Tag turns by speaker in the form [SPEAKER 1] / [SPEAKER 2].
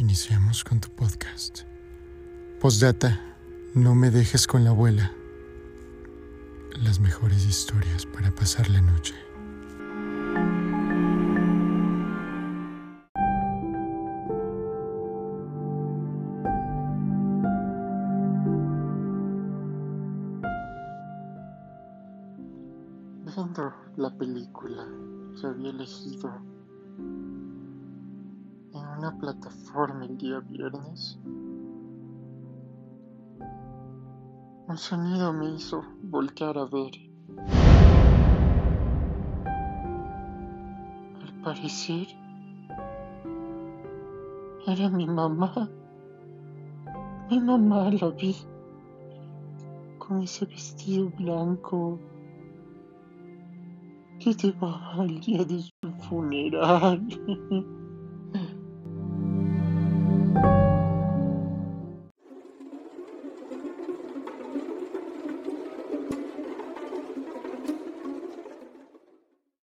[SPEAKER 1] Iniciamos con tu podcast. Postdata, no me dejes con la abuela. Las mejores historias para pasar la noche.
[SPEAKER 2] Viendo la película que había elegido una plataforma el día viernes, un sonido me hizo voltear a ver. Al parecer, era mi mamá. Mi mamá la vi con ese vestido blanco que llevaba al día de su funeral.